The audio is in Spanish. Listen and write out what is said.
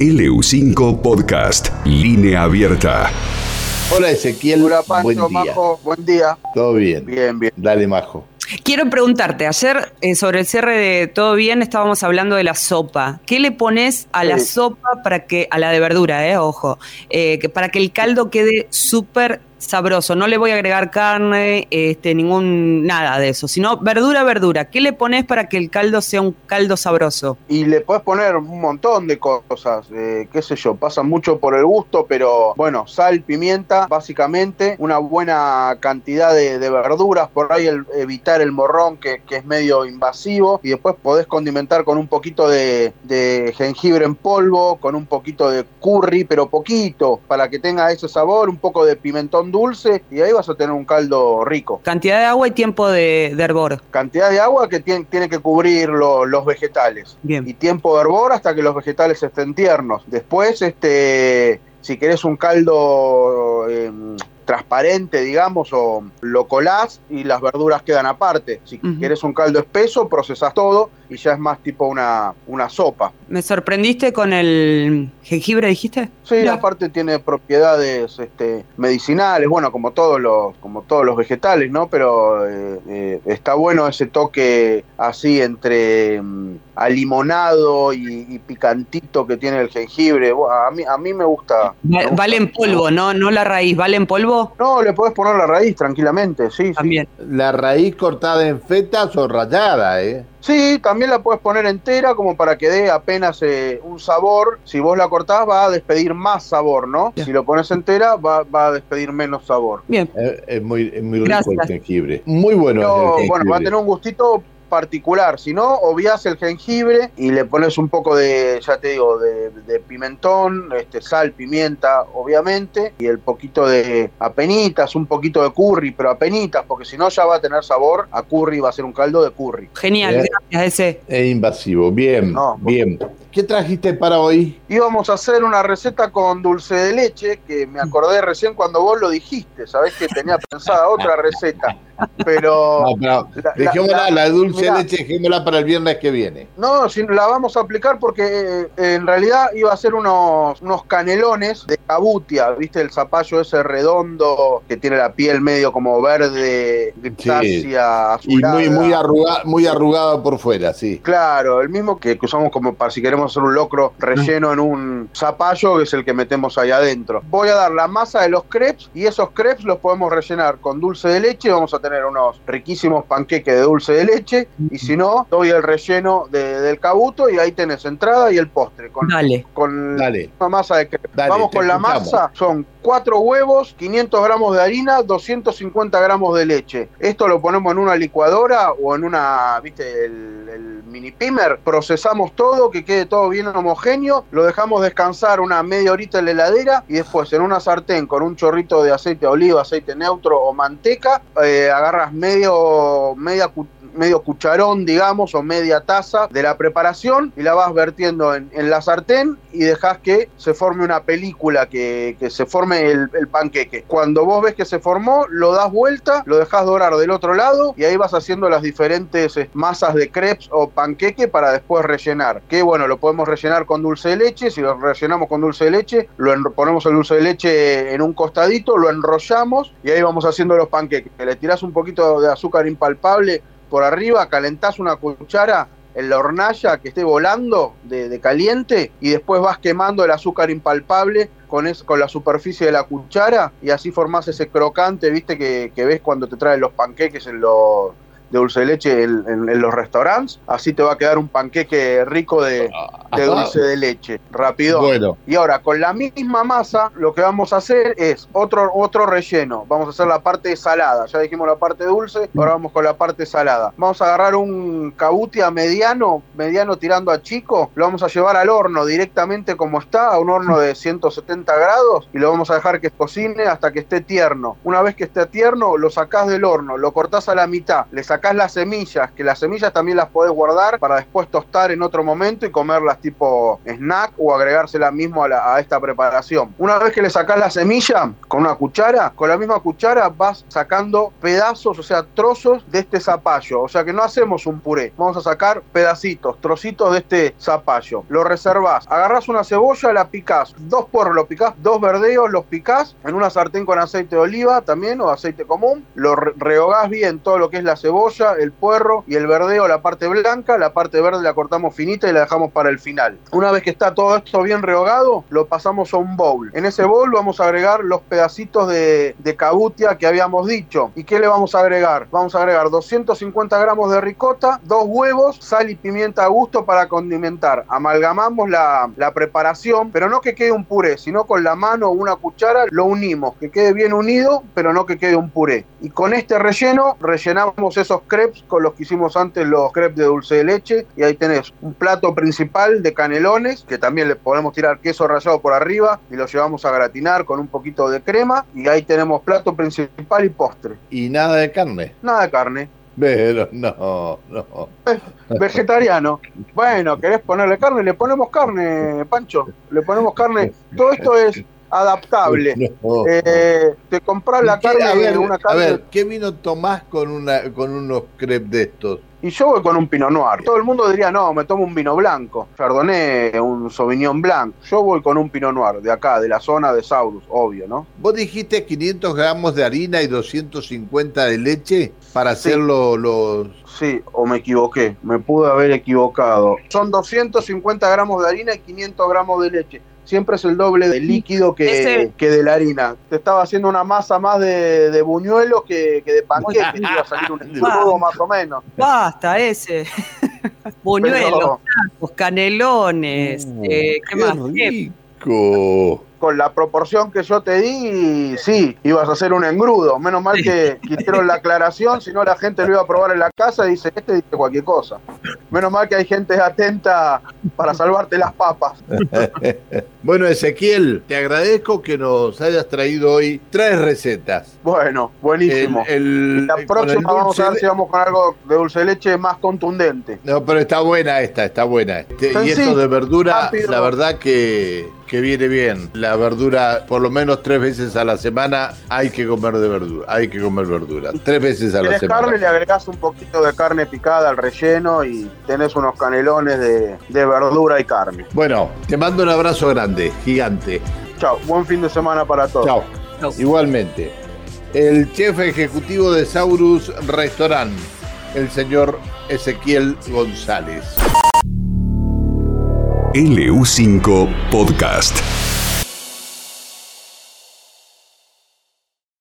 LU5 Podcast, línea abierta. Hola Ezequiel, Hola Pancho, buen día. Majo, buen día. Todo bien. Bien, bien. Dale, Majo. Quiero preguntarte, ayer eh, sobre el cierre de Todo Bien estábamos hablando de la sopa. ¿Qué le pones a la Sí. sopa para que, a la de verdura, eh, ojo, eh, que para que el caldo quede súper sabroso? No le voy a agregar carne, este, ningún, nada de eso, sino verdura, verdura. ¿Qué le pones para que el caldo sea un caldo sabroso? Y le puedes poner un montón de cosas, eh, qué sé yo, pasa mucho por el gusto, pero bueno, sal, pimienta, básicamente, una buena cantidad de, verduras, por ahí evitar el morrón que, que es medio invasivo, y después podés condimentar con un poquito de, de jengibre en polvo, con un poquito de curry, pero poquito, para que tenga ese sabor, un poco de pimentón dulce, y ahí vas a tener un caldo rico. Cantidad de agua y tiempo de, de hervor. Cantidad de agua que tiene, tiene que cubrir lo- los vegetales. Bien. y tiempo de hervor hasta que los vegetales estén tiernos. Después, este, si querés un caldo eh, transparente, digamos, o lo colás y las verduras quedan aparte. Si querés un caldo espeso, procesás todo y ya es más tipo una, una sopa. ¿Me sorprendiste con el jengibre, dijiste? Sí, aparte tiene propiedades este, medicinales, bueno, como todos los, como todos los vegetales, ¿no? Pero eh, eh, está bueno ese toque así entre mm, alimonado y, y picantito que tiene el jengibre. A mí, a mí me gusta. me Va- gusta. Vale en polvo, ¿no? No la raíz, ¿vale en polvo? No, le podés poner la raíz tranquilamente, sí, sí. También. La raíz cortada en fetas o rallada, ¿eh? Sí, también la puedes poner entera como para que dé apenas eh, un sabor. Si vos la cortás va a despedir más sabor, ¿no? Bien. Si lo pones entera va, va a despedir menos sabor. Bien. Es, es muy, es muy rico Gracias. el jengibre. Muy bueno Pero, el jengibre. bueno, va a tener un gustito particular. Si no, obvias el jengibre y le pones un poco de, ya te digo, de, de pimentón, este, sal, pimienta, obviamente, y el poquito de apenitas, un poquito de curry, pero apenitas, porque si no ya va a tener sabor a curry, va a ser un caldo de curry. Genial, Bien. gracias ese. Es invasivo. Bien, No, bien. ¿Qué trajiste para hoy? Íbamos a hacer una receta con dulce de leche, que me acordé recién cuando vos lo dijiste, sabés que tenía pensada otra receta, pero... No, pero la- dejémosla, la- la, dulce mirá. leche, dejémosla para el viernes que viene. No, si la vamos a aplicar porque eh, en realidad iba a ser unos, unos canelones de cabutia, ¿viste? El zapallo ese redondo que tiene la piel medio como verde, grisácea, Y azulada. muy, muy, arruga- muy arrugado por fuera, sí. Claro, el mismo que, que usamos como para si queremos hacer un locro relleno en un zapallo, que es el que metemos ahí adentro. Voy a dar la masa de los crepes y esos crepes los podemos rellenar con dulce de leche. Vamos a tener unos riquísimos panqueques de dulce de leche. Y si no, doy el relleno de- del cabuto y ahí tenés entrada y el postre. Con, Dale. con Dale. una masa de crepes. Dale, Vamos con la escuchamos. masa. Son cuatro huevos, 500 gramos de harina, 250 gramos de leche. Esto lo ponemos en una licuadora o en una, viste, el, el mini pimer. Procesamos todo, que quede todo bien homogéneo. Lo dejamos descansar una media horita en la heladera y después en una sartén con un chorrito de aceite de oliva, aceite neutro o manteca, eh, agarras medio, media medio cucharón, digamos, o media taza de la preparación y la vas vertiendo en, la sartén y dejas que se forme una película, que, se forme el, panqueque. Cuando vos ves que se formó, lo das vuelta, lo dejas dorar del otro lado y ahí vas haciendo las diferentes eh, masas de crepes o panqueque para después rellenar. Que bueno, lo podemos rellenar con dulce de leche, si lo rellenamos con dulce de leche, lo ponemos el dulce de leche en un costadito, lo enrollamos y ahí vamos haciendo los panqueques. Le tirás un poquito de azúcar impalpable por arriba, calentás una cuchara en la hornalla que esté volando de, caliente y después vas quemando el azúcar impalpable con, es- con la superficie de la cuchara y así formás ese crocante, viste, que, que ves cuando te traen los panqueques en los de dulce de leche en, en- en los restaurantes, así te va a quedar un panqueque rico de, de Ajá. dulce de leche, rápido. Bueno, Y ahora, con la misma masa, lo que vamos a hacer es otro, otro relleno. Vamos a hacer la parte salada. Ya dijimos la parte dulce, ahora vamos con la parte salada. Vamos a agarrar un cabutia mediano, mediano tirando a chico. Lo vamos a llevar al horno directamente como está, a un horno de 170 grados. Y lo vamos a dejar que cocine hasta que esté tierno. Una vez que esté tierno, lo sacás del horno, lo cortás a la mitad, le sacás sacás las semillas, que las semillas también las podés guardar para después tostar en otro momento y comerlas tipo snack o agregársela mismo a, esta preparación. Una vez que le sacás la semilla con una cuchara, con la misma cuchara vas sacando pedazos, o sea, trozos de este zapallo. O sea que no hacemos un puré, vamos a sacar pedacitos, trocitos de este zapallo. Lo reservás, agarrás una cebolla, la picás, dos porros lo picás, dos verdeos los picás en una sartén con aceite de oliva también o aceite común, lo rehogás bien todo lo que es la cebolla, el puerro y el verdeo, la parte blanca, la parte verde la cortamos finita y la dejamos para el final. Una vez que está todo esto bien rehogado, lo pasamos a un bowl. En ese bowl vamos a agregar los pedacitos de, de cabutia que habíamos dicho. ¿Y qué le vamos a agregar? Vamos a agregar 250 gramos de ricota, dos huevos, sal y pimienta a gusto para condimentar. Amalgamamos la, la preparación, pero no que quede un puré, sino con la mano o una cuchara lo unimos, que quede bien unido, pero no que quede un puré. Y con este relleno rellenamos esos crepes con los que hicimos antes los crepes de dulce de leche y ahí tenés un plato principal de canelones, que también le podemos tirar queso rallado por arriba y lo llevamos a gratinar con un poquito de crema y ahí tenemos plato principal y postre. Y nada de carne. Nada de carne. Pero no, no. Vegetariano. Bueno, ¿querés ponerle carne? Le ponemos carne, Pancho. Le ponemos carne. Todo esto es adaptable. Eh, te compras la carne, a ver, una carne. A ver, ¿qué vino tomás con, una, con unos crepes de estos? Y yo voy con un Pinot Noir. Todo el mundo diría, no, me tomo un vino blanco. Chardonnay, un Sauvignon Blanc. Yo voy con un Pinot Noir, de acá, de la zona de Saurus, obvio, ¿no? Vos dijiste 500 gramos de harina y 250 de leche para hacerlo los... Sí, o me equivoqué, me pude haber equivocado. Son 250 gramos de harina y 500 gramos de leche siempre es el doble de líquido que, que de la harina. Te estaba haciendo una masa más de, de buñuelos que, que de panqueques, iba a salir un escudo más o menos. Basta ese. buñuelos, tacos, canelones, uh, eh, ¿qué, más? Rico con la proporción que yo te di, sí, ibas a hacer un engrudo. Menos mal que quitaron la aclaración, si no la gente lo iba a probar en la casa y dice, este dice cualquier cosa. Menos mal que hay gente atenta para salvarte las papas. bueno, Ezequiel, te agradezco que nos hayas traído hoy tres recetas. Bueno, buenísimo. la próxima vamos a ver si vamos con algo de dulce de leche más contundente. No, pero está buena esta, está buena. y esto de verdura, la verdad que, que viene bien. La verdura, por lo menos tres veces a la semana, hay que comer de verdura. Hay que comer verdura. Tres veces a la semana. carne, le agregás un poquito de carne picada al relleno y tenés unos canelones de, de verdura y carne. Bueno, te mando un abrazo grande, gigante. Chao, buen fin de semana para todos. Chao. Igualmente. El chef ejecutivo de Saurus Restaurant, el señor Ezequiel González. LU5 Podcast.